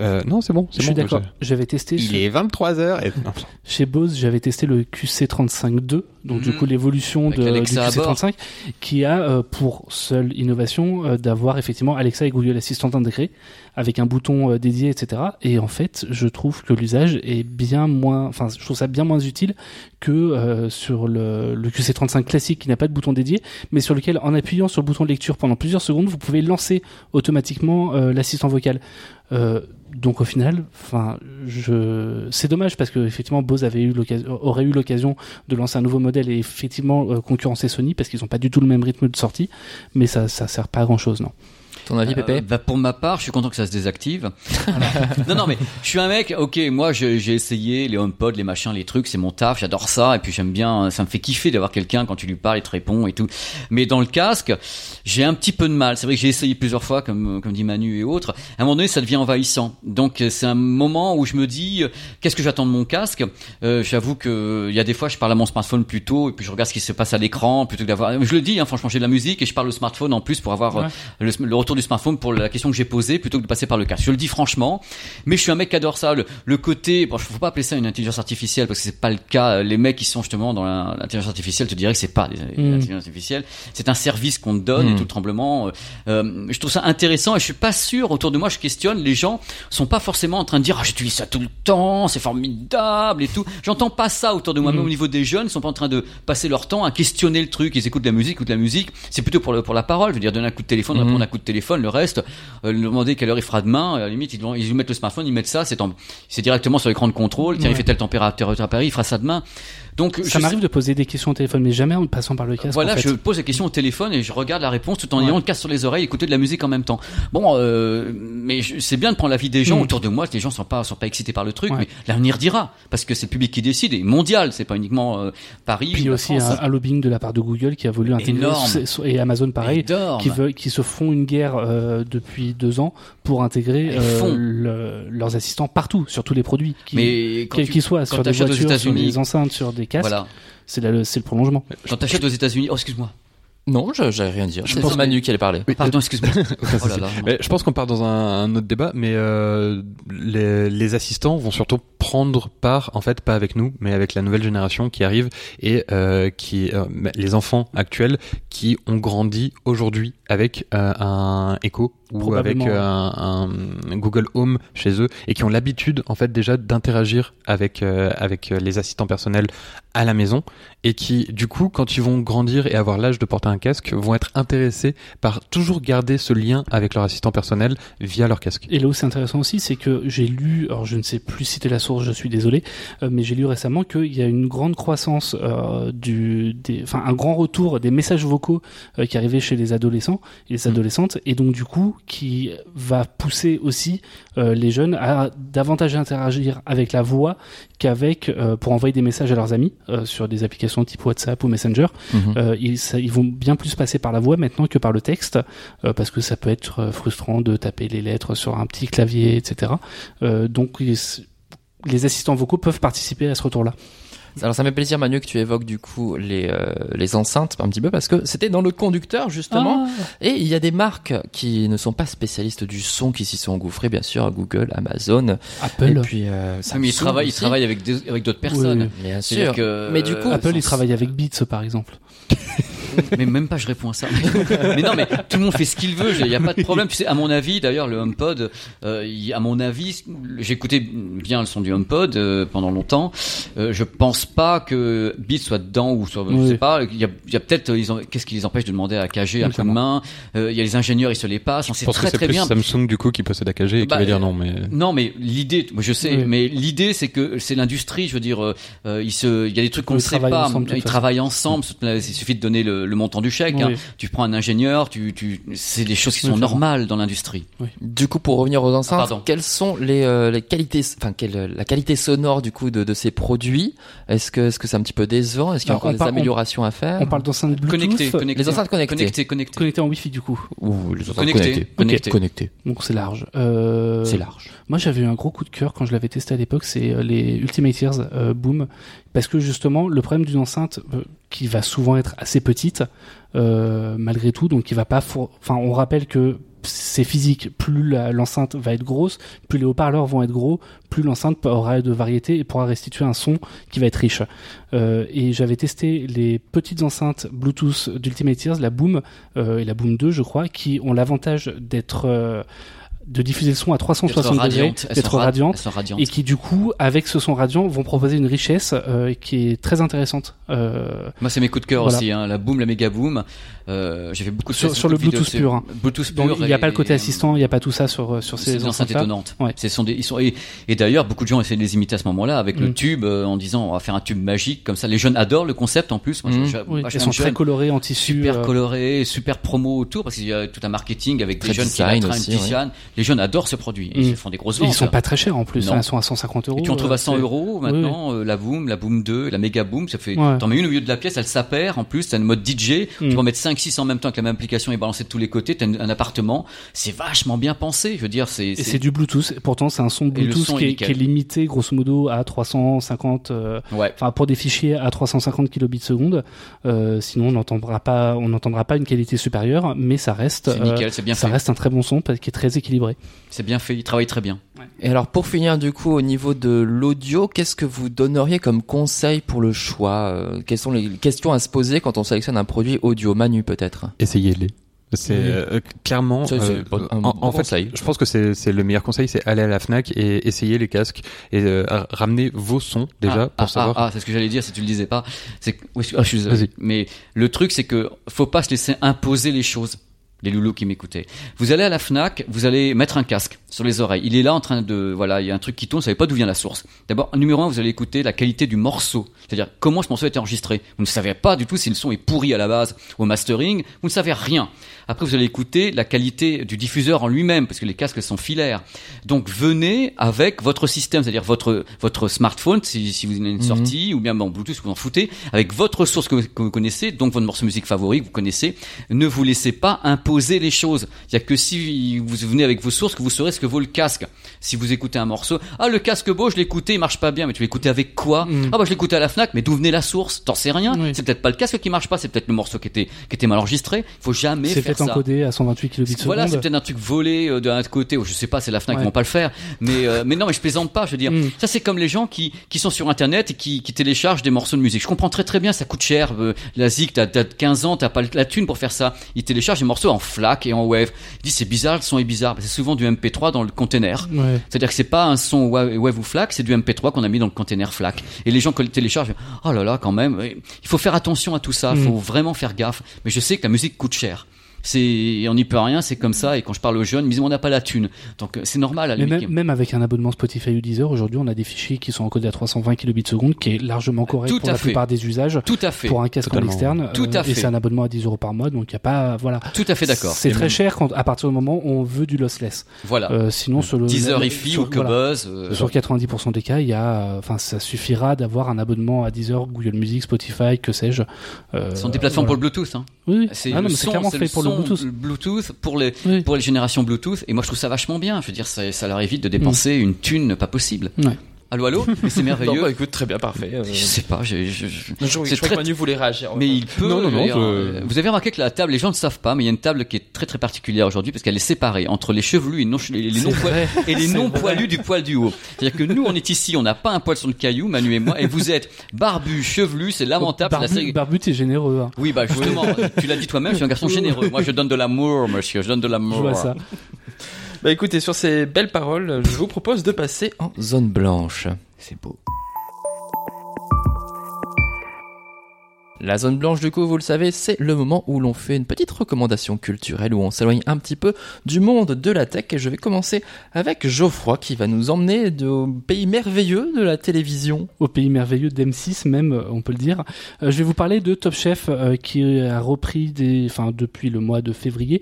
Euh, Non, c'est bon. Je C'est suis bon. d'accord. J'avais testé Il chez, est 23 h Et... non. chez Bose, j'avais testé le QC35-2, donc du Mhm. coup l'évolution du Alexa à bord. QC35, qui a euh, pour seule innovation euh, d'avoir effectivement Alexa et Google Assistant intégrés, avec un bouton euh, dédié, etc. Et en fait, je trouve que l'usage est bien moins, enfin, je trouve ça bien moins utile que euh, sur le, le QC35 classique qui n'a pas de bouton dédié, mais sur lequel, en appuyant sur le bouton de lecture pendant plusieurs secondes, vous pouvez lancer automatiquement euh, l'assistant vocal. Euh, donc au final, enfin, je, c'est dommage parce que effectivement Bose avait eu aurait eu l'occasion de lancer un nouveau modèle et effectivement euh, concurrencer Sony parce qu'ils n'ont pas du tout le même rythme de sortie, mais ça, ça sert pas à grand chose, non. Ton avis, Euh, Pépé bah, pour ma part, je suis content que ça se désactive. non, non, mais je suis un mec. Ok, moi, j'ai essayé les HomePod, les machins, les trucs, c'est mon taf, j'adore ça, et puis j'aime bien. Ça me fait kiffer d'avoir quelqu'un quand tu lui parles, il te répond et tout. Mais dans le casque, j'ai un petit peu de mal. C'est vrai que j'ai essayé plusieurs fois, comme comme dit Manu et autres. À un moment donné, ça devient envahissant. Donc c'est un moment où je me dis, euh, qu'est-ce que j'attends de mon casque? Euh, J'avoue que il y a des fois, je parle à mon smartphone plutôt, et puis je regarde ce qui se passe à l'écran plutôt que d'avoir. Je le dis, hein, franchement, j'ai de la musique et je parle au smartphone en plus pour avoir euh, Ouais. le, le retour du smartphone pour la question que j'ai posée plutôt que de passer par le casque. Je le dis franchement, mais je suis un mec qui adore ça. Le, le côté, bon, faut pas appeler ça une intelligence artificielle parce que c'est pas le cas. Les mecs qui sont justement dans l'intelligence artificielle te diraient que c'est pas Mm. l'intelligence artificielle. C'est un service qu'on te donne et Mm. tout le tremblement. euh, euh, je trouve ça intéressant et je suis pas sûr autour de moi. Je questionne. Les gens sont pas forcément en train de dire ah j'utilise ça tout le temps, c'est formidable et tout. J'entends pas ça autour de moi. Mm. Même au niveau des jeunes, ils sont pas en train de passer leur temps à questionner le truc. Ils écoutent de la musique, écoutent de la musique. C'est plutôt pour le, pour la parole. Je veux dire donner un coup de téléphone, répondre à un coup de téléphone, le reste, euh, lui demander quelle heure il fera demain, à la limite, ils, vont- ils lui mettent le smartphone, ils mettent ça, c'est en- c'est directement sur l'écran de contrôle, tiens, il fait telle température à Paris, il fera ça demain. Donc, Ça m'arrive de poser des questions au téléphone, mais jamais en passant par le casque. voilà, en fait. je pose la question au téléphone et je regarde la réponse tout en Ouais. ayant le casque sur les oreilles, écouter de la musique en même temps. Bon, euh, mais c'est bien de prendre l'avis des gens Mm. autour de moi. Les gens sont pas sont pas excités par le truc, Ouais. mais l'avenir dira parce que c'est le public qui décide et mondial, c'est pas uniquement euh, Paris. Puis il y ou a la aussi un, lobbying de la part de Google qui a voulu intégrer et Amazon pareil, Énorme. qui veulent, qui se font une guerre euh, depuis deux ans pour intégrer euh, le- leurs assistants partout, sur tous les produits, qui, mais quand quels qu'ils soient, quand sur des voitures, sur des enceintes, sur des casques. voilà, C'est le prolongement. quand t'achètes aux États-Unis, oh excuse-moi, Non, je j'allais rien dire. Je C'est pense Manu qui allait parler. pardon, excuse-moi. Oh je pense qu'on part dans un, un autre débat, mais euh, les, les assistants vont surtout prendre part, en fait, pas avec nous, mais avec la nouvelle génération qui arrive et euh, qui euh, les enfants actuels qui ont grandi aujourd'hui avec euh, un Echo ou avec un, un Google Home chez eux et qui ont l'habitude, en fait, déjà d'interagir avec avec les assistants personnels à la maison et qui, du coup, quand ils vont grandir et avoir l'âge de porter un casque, vont être intéressés par toujours garder ce lien avec leur assistant personnel via leur casque. Et là où c'est intéressant aussi, c'est que j'ai lu, alors je ne sais plus citer la source, je suis désolé, euh, mais j'ai lu récemment qu'il y a une grande croissance euh, du, enfin un grand retour des messages vocaux euh, qui arrivaient chez les adolescents et les Mm. adolescentes, et donc du coup qui va pousser aussi les jeunes à davantage interagir avec la voix qu'avec pour envoyer des messages à leurs amis sur des applications type WhatsApp ou Messenger. Mhm. Euh, ils, ça- ils vont bien plus passer par la voix maintenant que par le texte, parce que ça peut être frustrant de taper les lettres sur un petit clavier, etc. Euh, donc les assistants vocaux peuvent participer à ce retour-là. Alors ça me fait plaisir Manu que tu évoques du coup les euh, les enceintes un petit peu parce que c'était dans le conducteur justement et il y a des marques qui ne sont pas spécialistes du son qui s'y sont engouffrées bien sûr Google, Amazon Apple, et puis euh, Ah, mais ils travaillent, ils travaillent avec des- avec d'autres personnes. bien sûr. que, Mais du coup, Apple, ils travaillent avec Beats par exemple. mais même pas je réponds à ça. mais non, mais tout le monde fait ce qu'il veut. Il n'y a pas de problème. Tu sais, à mon avis, d'ailleurs, le HomePod, euh, il- à mon avis, j'écoutais bien le son du HomePod euh, pendant longtemps. Euh, je pense pas que Beats soit dedans ou soit, je Oui. sais pas. Il y a, y peut-être, euh, qu'est-ce qui les empêche de demander à KG un coup de main? Euh, Il y a les ingénieurs, ils se les passent. Je très que c'est très plus bien. Samsung du coup qui possède AKG et qui Bah, va dire non, mais Non, mais l'idée, moi je sais, Oui. mais l'idée c'est que c'est l'industrie. Je veux dire, il se, il y a des trucs qu'on ne sait pas. ensemble, ils travaillent ensemble. Il suffit de donner le, le montant du chèque. hein. Tu prends un ingénieur, tu, tu, c'est des choses qui sont normales dans l'industrie. Du coup, pour revenir aux enceintes, Ah, quelles sont les, euh, les qualités, enfin, quelle, la qualité sonore du coup de, de ces produits? Est-ce que, est-ce que c'est un petit peu décevant? Est-ce qu'il y a encore des parle- on- améliorations à faire? On parle d'enceintes Bluetooth, Connecté, connecté. Les enceintes connectées. Connecté, connecté. connectées en Wi-Fi du coup. Ou les enceintes connectées. connecté. Connectées. Donc c'est large. Euh, C'est large. Moi, j'avais eu un gros coup de cœur quand je l'avais testé à l'époque, c'est euh, les Ultimate Ears euh, Boom, parce que justement, le problème d'une enceinte euh, qui va souvent être assez petite, euh, malgré tout, donc qui va pas, enfin, on rappelle que c'est physique. Plus l'enceinte va être grosse, plus les haut-parleurs vont être gros, plus l'enceinte aura de variété et pourra restituer un son qui va être riche. Euh, et j'avais testé les petites enceintes Bluetooth d'Ultimate Ears, la Boom et la Boom 2, je crois, qui ont l'avantage d'être de diffuser le son à 360 degrés, d'être sont rad- radiantes, elles sont radiantes. et qui du coup, avec ce son radiant, vont proposer une richesse euh, qui est très intéressante. Euh, Moi, c'est mes coups de cœur Voilà. aussi, hein, la boom, la méga boom. Euh, j'ai fait beaucoup de Sur- sur le vidéos Bluetooth pur, hein. Bluetooth donc pur. il n'y a pas le côté assistant, il n'y a pas tout ça sur sur C'est ces enceintes étonnantes. Ouais. Ce sont des, ils sont, et, et d'ailleurs, beaucoup de gens essaient de les imiter à ce moment-là avec le Mm. tube, euh, en disant on va faire un tube magique comme ça. Les jeunes adorent le concept en plus. Moi, je- Mm. je- Oui, sont très jeunes, colorées en tissu. super euh, colorées, super promo autour parce qu'il y a tout un marketing avec des jeunes qui aussi, Tiziane. Les jeunes adorent ce produit. Mm. Ils font des grosses et ils ventes. sont pas très chers en plus, Non. hein, elles sont à 150 euros. Et tu en trouves euh, à 100 c'est- euros maintenant, euh, la boom, la boom 2, la méga boom, ça fait, Ouais. t'en mets une au milieu de la pièce, elle s'appare, en plus, t'as le mode DJ, Mm. tu peux en mettre 5, 6 en même temps avec la même application et balancer de tous les côtés, t'as un, un appartement, c'est vachement bien pensé, je veux dire, c'est, Et c'est du Bluetooth. Pourtant, c'est un son Bluetooth son est qui, est, qui est limité, grosso modo, à 350. euh, ouais. Enfin, pour des fichiers à 350 kilobits seconde. Euh, sinon, on n'entendra pas, on n'entendra pas une qualité supérieure, mais ça reste, C'est euh, nickel, c'est bien ça fait. reste un très bon son qu'il est très équilibré. C'est bien fait, il travaille très bien. Et alors pour finir du coup au niveau de l'audio, qu'est-ce que vous donneriez comme conseil pour le choix Euh, Quelles sont les questions à se poser quand on sélectionne un produit audio? Manu peut-être essayez-les. C'est euh, clairement. Ça, euh, un en, fait, conseil. je pense que c'est c'est le meilleur conseil, c'est aller à la Fnac et essayer les casques et euh, ramener vos sons déjà ah, pour ah, savoir. Ah, ah, c'est ce que j'allais dire si tu le disais pas. C'est oui, je suis. Mais le truc, c'est que faut pas se laisser imposer les choses. Les loulous qui m'écoutaient. Vous allez à la Fnac, vous allez mettre un casque sur les oreilles. Il est là en train de, voilà, il y a un truc qui tourne, vous savez pas d'où vient la source. D'abord, numéro un, vous allez écouter la qualité du morceau. C'est-à-dire, comment ce morceau a été enregistré. Vous ne savez pas du tout si le son est pourri à la base au mastering. Vous ne savez rien. Après, vous allez écouter la qualité du diffuseur en lui-même, parce que les casques sont filaires. Donc, venez avec votre système, c'est-à-dire votre, votre smartphone, si, si vous avez une sortie, ou bien en Bluetooth, vous en foutez, avec votre source que vous, que vous connaissez, donc votre morceau de musique favori que vous connaissez. Ne vous laissez pas imposer les choses. Il y a que si vous venez avec vos sources que vous saurez ce que vaut le casque. Si vous écoutez un morceau, ah, le casque beau, je écouté, il marche pas bien, mais tu l'écoutais avec quoi? Ah, bah, je l'écoutais à la Fnac, mais d'où venait la source? T'en sais rien. Oui. C'est peut-être pas le casque qui marche pas, c'est peut-être le morceau qui était, qui était mal enregistré. Il faut jamais C'est faire peut-être ça. encodé à 128 kilobits seconde. Voilà, c'est peut-être un truc volé euh, d'un autre côté, ou je sais pas, c'est la Fnac, Ouais. ils vont pas le faire. Mais, euh, mais non, mais je plaisante pas, je veux dire. Mm. Ça, c'est comme les gens qui, qui sont sur Internet et qui, qui téléchargent des morceaux de musique. Je comprends très très bien, ça coûte cher. Euh, la ZIC, t'as 15 ans, t'as pas la thune pour faire ça. Ils téléchargent des morceaux en FLAC et en WAV. Ils disent, c'est bizarre, le son est bizarre. C'est souvent du MP3 dans le container. Ouais. C'est-à-dire que c'est pas un son wa- wave ou FLAC, c'est du MP3 qu'on a mis dans le container FLAC. Et les gens qui le téléchargent, oh là là, quand même, il faut faire attention à tout ça, il Mm. faut vraiment faire gaffe. Mais je sais que la musique coûte cher. C'est, on n'y peut rien, c'est comme ça. Et quand je parle aux jeunes, ils me disent, on n'a pas la thune. Donc euh, c'est normal. à Mais même, même avec un abonnement Spotify ou Deezer, aujourd'hui, on a des fichiers qui sont encodés à 320 kilobits seconde, qui est largement correct Tout pour la fait. plupart des usages. Tout à fait. Pour un casque Totalement. en externe, Tout à euh, et fait. c'est un abonnement à 10 euros par mois, donc il y a pas, voilà. Tout à fait d'accord. C'est Et très même- cher quand, à partir du moment où on veut du lossless. Voilà. Euh, sinon, sur le Deezer, sur- ou que voilà. Buzz. euh, Sur 90% des cas, il y a, euh, enfin, ça suffira d'avoir un abonnement à Deezer, Google Music, Spotify, que sais-je. Euh, ce sont des plateformes voilà. pour le Bluetooth. Hein. Oui. C'est Ah le clairement fait le pour le Bluetooth. Bluetooth pour les Oui. pour les générations Bluetooth. Et moi, je trouve ça vachement bien. Je veux dire, ça, ça leur évite de dépenser une thune pas possible. Ouais. Allô, allô Mais C'est Non, merveilleux. bah, écoute, très bien, parfait. Euh, Je sais pas. je- je- je, je, c'est crois très- que Manu voulait réagir. Mais il peut. Non, non, non, je- Vous avez remarqué que la table, les gens ne le savent pas, mais il y a une table qui est très très particulière aujourd'hui parce qu'elle est séparée entre les chevelus et, non, les, non poilus et les non vrai. poilus du poil du haut. C'est-à-dire que nous, on est ici, on n'a pas un poil sur le caillou, Manu et moi, et vous êtes barbu, chevelu, c'est lamentable. la Barbu, série- Barbu, t'es généreux. Hein. Oui, bah justement, tu l'as dit toi-même, je suis un garçon généreux. Moi, je donne de l'amour, monsieur, je donne de l'amour. Je vois ça. Bah écoutez, sur ces belles paroles, je vous propose de passer en zone blanche. C'est beau. La zone blanche, du coup, vous le savez, c'est le moment où l'on fait une petite recommandation culturelle, où on s'éloigne un petit peu du monde de la tech. Et je vais commencer avec Geoffroy, qui va nous emmener au pays merveilleux de la télévision. au pays merveilleux d'M6 même, euh, on peut le dire. Euh, je vais vous parler de Top Chef euh, qui a repris enfin depuis le mois de février,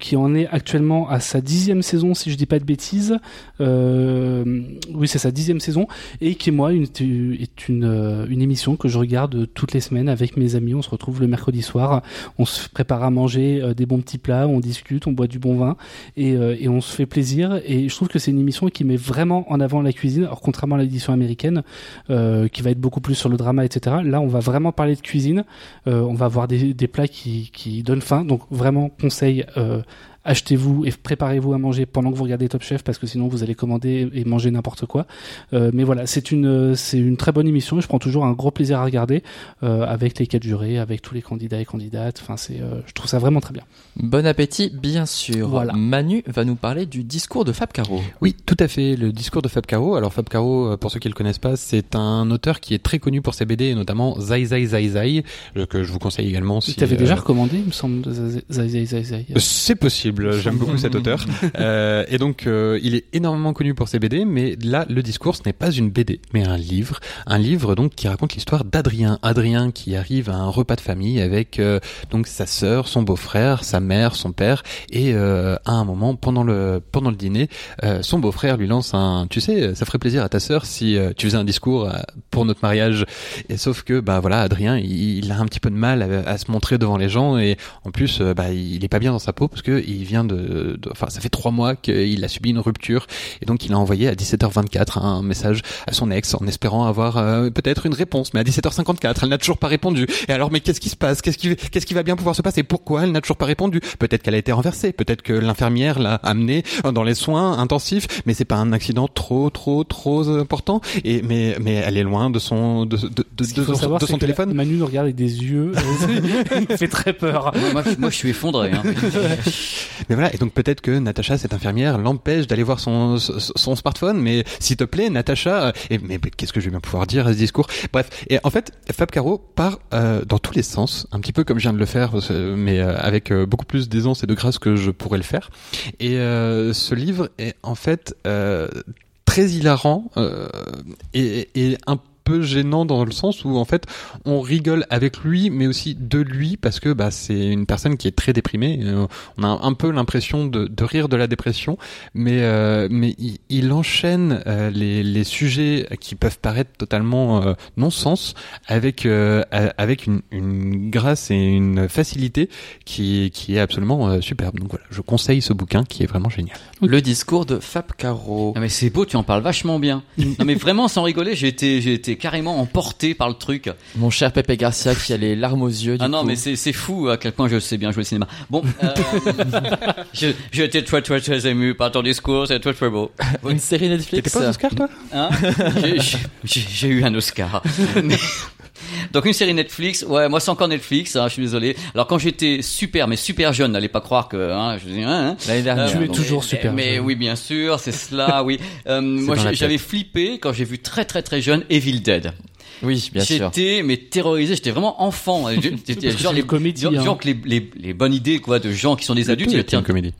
qui en est actuellement à sa dixième saison si je dis pas de bêtises. Oui c'est sa dixième saison et qui moi est une émission que je regarde toutes les semaines avec mes amis. On se retrouve le mercredi soir, on se prépare à manger euh, des bons petits plats, on discute, on boit du bon vin et, euh, et on se fait plaisir. Et je trouve que c'est une émission qui met vraiment en avant la cuisine. Alors contrairement à l'édition américaine, euh, qui va être beaucoup plus sur le drama, etc. Là, on va vraiment parler de cuisine. On va avoir des, des plats qui, qui donnent faim. Donc vraiment, conseil. Euh, Achetez-vous et préparez-vous à manger pendant que vous regardez Top Chef parce que sinon vous allez commander et manger n'importe quoi. Euh, mais voilà, c'est une c'est une très bonne émission et je prends toujours un gros plaisir à regarder euh, avec les quatre jurés, avec tous les candidats et candidates. Enfin, c'est euh, je trouve ça vraiment très bien. Bon appétit, bien sûr. Voilà. Manu va nous parler du discours de Fab Caro. Oui, tout à fait. Le discours de Fab Caro. Alors Fab Caro, euh, pour ceux qui le connaissent pas, c'est un auteur qui est très connu pour ses BD, et notamment Zai Zai Zai Zai, euh, que je vous conseille également. Si, tu avais euh, déjà recommandé, il me semble. Zai, Zai, Zai, Zai. C'est possible, j'aime beaucoup cet auteur. Euh, et donc, euh, il est énormément connu pour ses BD, mais là, le discours, ce n'est pas une BD, mais un livre. Un livre donc qui raconte l'histoire d'Adrien. Adrien qui arrive à un repas de famille avec euh, donc sa sœur, son beau-frère, sa mère, son père, et à un moment pendant le pendant le dîner, son beau-frère lui lance un, tu sais, ça ferait plaisir à ta sœur si tu faisais un discours pour notre mariage. Et sauf que bah voilà, Adrien, il, il a un petit peu de mal à, à se montrer devant les gens et en plus, bah il est pas bien dans sa peau parce que il vient de, de- enfin ça fait trois mois qu'il a subi une rupture et donc il a envoyé à 17h24 un message à son ex en espérant avoir euh, peut-être une réponse, mais à 17h54 elle n'a toujours pas répondu. Et alors mais qu'est-ce qui se passe? Qu'est-ce qui qu'est-ce qui va bien pouvoir se passer? Pourquoi elle n'a toujours pas répondu? Peut-être qu'elle a été renversée, peut-être que l'infirmière l'a amenée dans les soins intensifs, mais c'est pas un accident trop trop trop important. Et mais mais elle est loin de son de de, de, son, savoir, de c'est son que téléphone. Manu nous regarde avec des yeux. il fait très peur. Moi, moi, je- moi, je suis effondré. Hein. Mais voilà, et donc peut-être que Natacha, cette infirmière, l'empêche d'aller voir son, son, smartphone, mais s'il te plaît, Natacha, euh, et, mais, qu'est-ce que je vais bien pouvoir dire à ce discours? Bref, et en fait, Fab Caro part euh, dans tous les sens, un petit peu comme je viens de le faire, mais euh, avec euh, beaucoup plus d'aisance et de grâce que je pourrais le faire. Et euh, ce livre est en fait très hilarant et, et un peu gênant dans le sens où en fait on rigole avec lui mais aussi de lui parce que bah c'est une personne qui est très déprimée Euh, on a un peu l'impression de, de rire de la dépression mais euh, mais il, il enchaîne euh, les, les sujets qui peuvent paraître totalement euh, non-sens avec euh, avec une, une grâce et une facilité qui qui est absolument euh, superbe donc voilà je conseille ce bouquin qui est vraiment génial Le discours de Fab Caro. Ah mais c'est beau, tu en parles vachement bien. non mais vraiment sans rigoler, j'ai été j'ai été carrément emporté par le truc. Mon cher Pepe Garcia qui a les larmes aux yeux. Du ah non coup. mais c'est c'est fou à quel point je sais bien jouer au cinéma. Bon, euh, j'ai été très très très ému par ton discours, c'est très très beau. Une série Netflix. t'étais pas aux Oscars toi? Hein? J'ai- j'ai- j'ai j'ai eu un Oscar. Mais- Donc une série Netflix, ouais, moi c'est encore Netflix, hein, je suis désolé. Alors quand j'étais super, mais super jeune, n'allez pas croire que, hein, je dis, hein, hein. L'année dernière. Tu es donc. toujours super Mais jeune. oui, bien sûr, c'est cela, oui. Euh, moi j'avais flippé quand j'ai vu très très très jeune Evil Dead. Oui, bien sûr. J'étais mais terrorisé, j'étais vraiment enfant. J'étais genre les une comédie, genre, hein. genre que les, les, les bonnes idées quoi de gens qui sont des adultes. Tout ils était tiens, une comédie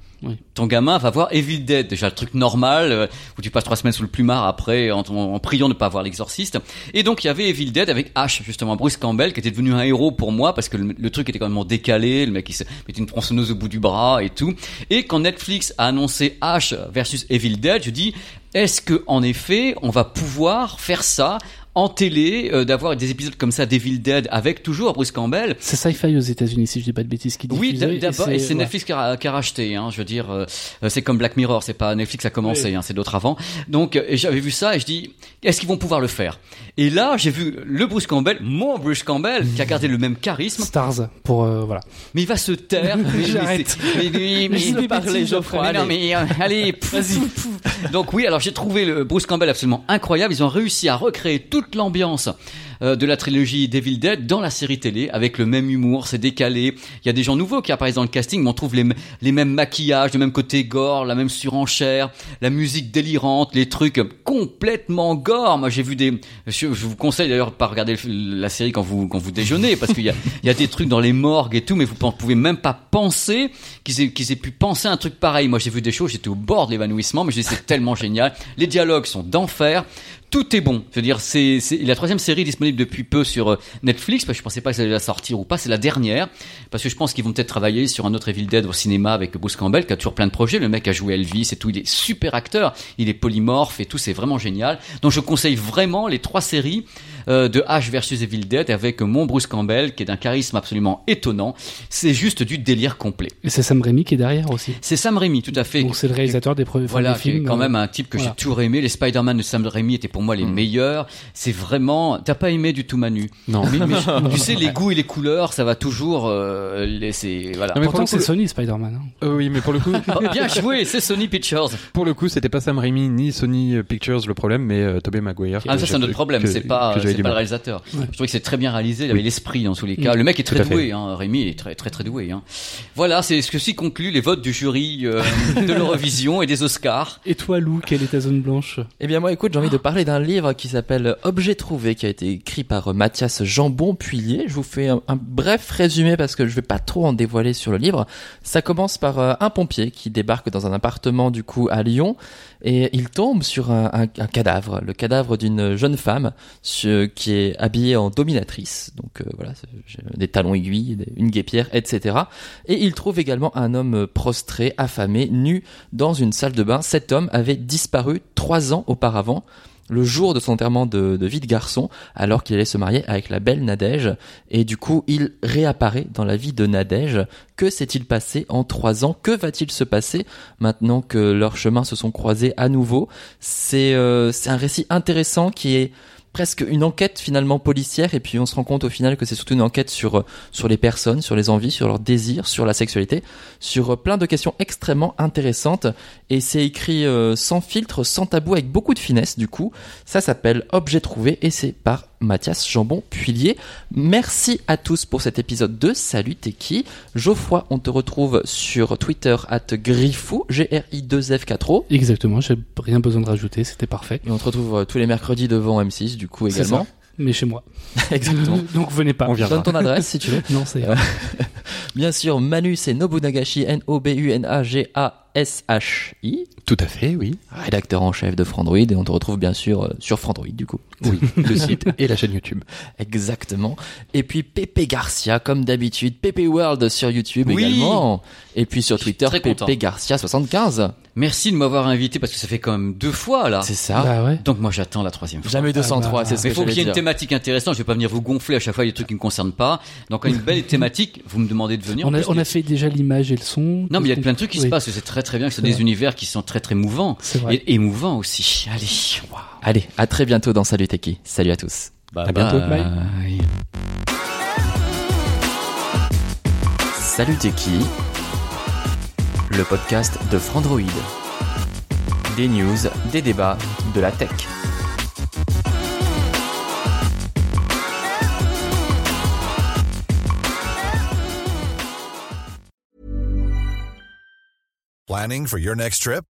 ton gamin va voir Evil Dead, déjà le truc normal euh, où tu passes trois semaines sous le plumard après en, priant de ne pas voir l'exorciste. Et donc il y avait Evil Dead avec Ash justement Bruce Campbell qui était devenu un héros pour moi parce que le, le truc était quand même décalé, le mec il se mettait une tronçonneuse au bout du bras et tout. Et quand Netflix a annoncé Ash versus Evil Dead, je dis est-ce que en effet on va pouvoir faire ça en télé, euh, d'avoir des épisodes comme ça d'Evil Dead avec toujours Bruce Campbell C'est Sci-Fi aux États-Unis, si je dis pas de bêtises, qui oui, d'abord, et c'est. Netflix qui a, qui a racheté. Hein, je veux dire, euh, euh, c'est comme Black Mirror, c'est pas Netflix a commencé, Oui. hein, c'est d'autres avant. Donc, euh, j'avais vu ça et je dis, est-ce qu'ils vont pouvoir le faire? Et là, j'ai vu le Bruce Campbell, mon Bruce Campbell, qui a gardé le même charisme, Stars pour euh, voilà. mais il va se taire. Mais- mais J'arrête. Mais, mais, mais, mais- parler, mais- Geoffroy, mais non, allez. mais, euh, allez, pouf. Donc oui, alors j'ai trouvé le Bruce Campbell absolument incroyable. Ils ont réussi à recréer toute l'ambiance euh, de la trilogie Devil Dead dans la série télé avec le même humour, c'est décalé. Il y a des gens nouveaux qui apparaissent dans le casting, mais on trouve les, les mêmes maquillages, le même côté gore, la même surenchère, la musique délirante, les trucs complètement gore. Moi, j'ai vu des. Je, vous conseille d'ailleurs de pas regarder la série quand vous quand vous déjeunez, parce qu'il y a il y a des trucs dans les morgues et tout, mais vous pouvez même pas penser qu'ils aient qu'ils aient pu penser un truc pareil. Moi, j'ai vu des choses, j'étais au bord de l'évanouissement, mais c'est tellement génial. Les dialogues sont d'enfer. Tout est bon. Je veux dire, c'est la troisième série disponible depuis peu sur euh, Netflix, parce que je pensais pas que ça allait sortir ou pas. C'est la dernière, parce que je pense qu'ils vont peut-être travailler sur un autre Evil Dead au cinéma avec Bruce Campbell, qui a toujours plein de projets. Le mec a joué Elvis et tout. Il est super acteur. Il est polymorphe et tout. C'est vraiment génial. Donc je conseille vraiment les trois séries euh, de Ash versus Evil Dead avec mon Bruce Campbell, qui est d'un charisme absolument étonnant. C'est juste du délire complet. Et c'est Sam Raimi qui est derrière aussi. C'est Sam Raimi, tout à fait. Donc c'est le réalisateur des premiers Voilà, des qui est films. quand euh, même un type que voilà. j'ai toujours aimé. Les Spider-Man de Sam Raimi étaient pour moi les meilleurs. C'est vraiment. T'as pas aimé du tout Manu? Non Mais, mais je- tu sais, les goûts et les couleurs, ça va toujours euh, laisser. Voilà. Non, mais pour Pourtant c'est Sony Spider-Man. hein. Euh, oui mais pour le coup Oh, bien joué, c'est Sony Pictures. Pour le coup, c'était pas Sam Raimi ni Sony Pictures le problème, mais euh, Tobey Maguire. Ah, ça c'est autre problème. C'est pas, c'est pas le réalisateur. Ouais. Je trouvais que c'est très bien réalisé. Il avait l'esprit dans tous les cas. Le mec est très doué. Hein. Rémi est très très très doué. Hein. Voilà, c'est ce que ci conclut les votes du jury euh, de l'Eurovision et des Oscars. Et toi Lou, quelle est ta zone blanche? Eh bien moi écoute, j'ai envie de parler d'un livre qui s'appelle Objet trouvé, qui a été écrit par euh, Mathias Jambon Puilier. Je vous fais un, un bref résumé parce que je vais pas trop en dévoiler sur le livre. Ça commence par euh, un pompier qui débarque dans un appartement du coup à Lyon et il tombe sur un, cadavre, le cadavre d'une jeune femme qui est habillée en dominatrice. Donc euh, voilà, des talons aiguilles, une guépière, etc. Et il trouve également un homme prostré, affamé, nu dans une salle de bain. Cet homme avait disparu trois ans auparavant, le jour de son enterrement de, de vie de garçon, alors qu'il allait se marier avec la belle Nadège. Et du coup, il réapparaît dans la vie de Nadège. Que s'est-il passé en trois ans? Que va-t-il se passer maintenant que leurs chemins se sont croisés à nouveau? C'est euh, c'est un récit intéressant qui est presque une enquête finalement policière et puis on se rend compte au final que c'est surtout une enquête sur euh, sur les personnes, sur les envies, sur leurs désirs, sur la sexualité, sur euh, plein de questions extrêmement intéressantes et c'est écrit euh, sans filtre, sans tabou avec beaucoup de finesse du coup. Ça s'appelle Objet trouvé et c'est par Mathias Jambon Puilier. Merci à tous pour cet épisode de Salut T'es qui? Geoffroy, on te retrouve sur Twitter at Griffou, G-R-I-2-F-4-O. Exactement, j'ai rien besoin de rajouter, c'était parfait. Et on te retrouve euh, tous les mercredis devant M6, du coup également. mais chez moi. Exactement. Donc venez pas. On viendra. Donne ton adresse si tu veux. Non, c'est Bien sûr, Manu, c'est Nobunagashi, N-O-B-U-N-A-G-A-S-H-I, Tout à fait, oui. rédacteur en chef de Frandroid, et on te retrouve bien sûr euh, sur Frandroid du coup. Oui, le site et la chaîne YouTube. Exactement. Et puis Pepe Garcia, comme d'habitude, Pepe World sur YouTube Oui. également. Et puis sur Twitter. Pepe Garcia 75. Merci de m'avoir invité parce que ça fait quand même deux fois là. C'est ça. Bah ouais. Donc moi j'attends la troisième fois. Jamais 203, Ah bah, c'est ce Mais que il faut qu'il y ait une thématique intéressante. Je vais pas venir vous gonfler à chaque fois des trucs qui ne me concernent pas. Donc une belle thématique. Vous me demandez de venir. On a, plus, on les- a fait déjà l'image et le son. Non, mais il y a plein de trucs qui se passent. C'est très très bien. que C'est C'est des univers qui sont très très C'est vrai. et émouvants aussi. Allez. Allez, à très bientôt dans Salut Teki. Salut à tous. Bye À bientôt. bye. Salut Teki. Le podcast de Frandroid. Des news, des débats, de la tech. Planning for your next trip?